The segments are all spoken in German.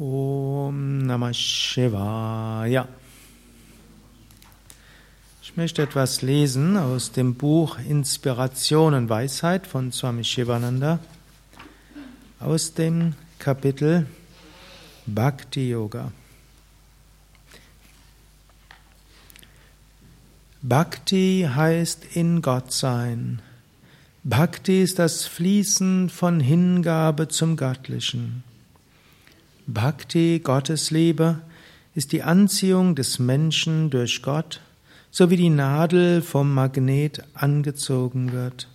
Om Namah Shivaya. Ich möchte etwas lesen aus dem Buch Inspiration und Weisheit von Swami Shivananda aus dem Kapitel Bhakti Yoga. Bhakti heißt in Gott sein. Bhakti ist das Fließen von Hingabe zum Göttlichen. Bhakti, Gottesliebe, ist die Anziehung des Menschen durch Gott, so wie die Nadel vom Magnet angezogen wird.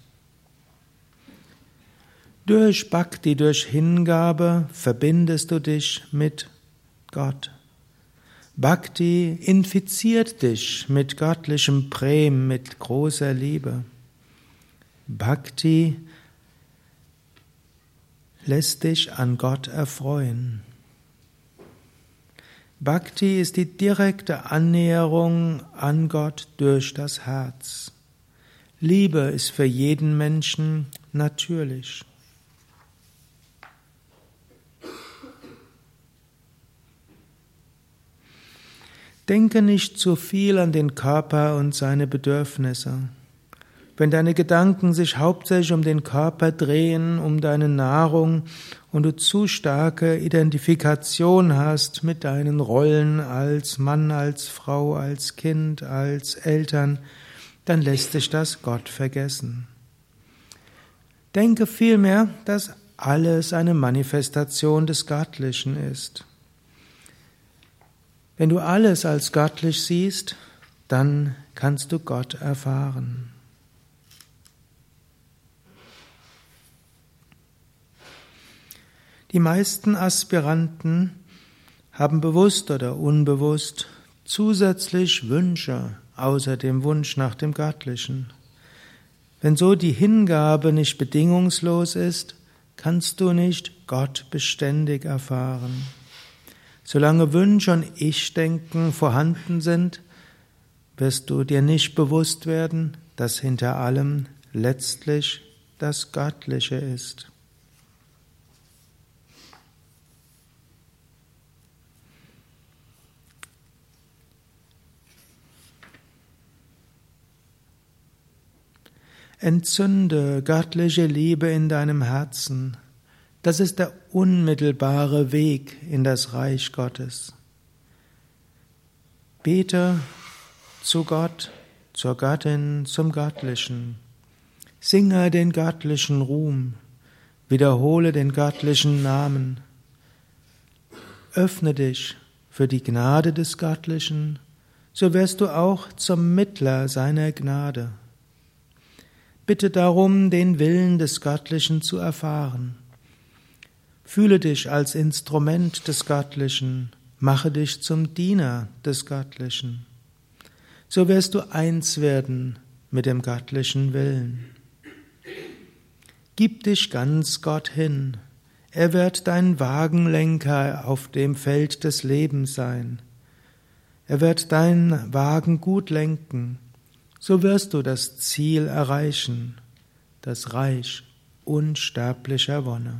Durch Bhakti, durch Hingabe verbindest du dich mit Gott. Bhakti infiziert dich mit göttlichem Prem, mit großer Liebe. Bhakti lässt dich an Gott erfreuen. Bhakti ist die direkte Annäherung an Gott durch das Herz. Liebe ist für jeden Menschen natürlich. Denke nicht zu viel an den Körper und seine Bedürfnisse. Wenn deine Gedanken sich hauptsächlich um den Körper drehen, um deine Nahrung und du zu starke Identifikation hast mit deinen Rollen als Mann, als Frau, als Kind, als Eltern, dann lässt sich das Gott vergessen. Denke vielmehr, dass alles eine Manifestation des Göttlichen ist. Wenn du alles als göttlich siehst, dann kannst du Gott erfahren. Die meisten Aspiranten haben bewusst oder unbewusst zusätzlich Wünsche außer dem Wunsch nach dem Göttlichen. Wenn so die Hingabe nicht bedingungslos ist, kannst du nicht Gott beständig erfahren. Solange Wünsche und Ich-Denken vorhanden sind, wirst du dir nicht bewusst werden, dass hinter allem letztlich das Göttliche ist. Entzünde göttliche Liebe in deinem Herzen. Das ist der unmittelbare Weg in das Reich Gottes. Bete zu Gott, zur Göttin, zum Göttlichen. Singe den göttlichen Ruhm. Wiederhole den göttlichen Namen. Öffne dich für die Gnade des Göttlichen, so wirst du auch zum Mittler seiner Gnade. Bitte darum, den Willen des Göttlichen zu erfahren. Fühle dich als Instrument des Göttlichen, mache dich zum Diener des Göttlichen. So wirst du eins werden mit dem göttlichen Willen. Gib dich ganz Gott hin. Er wird dein Wagenlenker auf dem Feld des Lebens sein. Er wird deinen Wagen gut lenken so wirst du das Ziel erreichen, das Reich unsterblicher Wonne.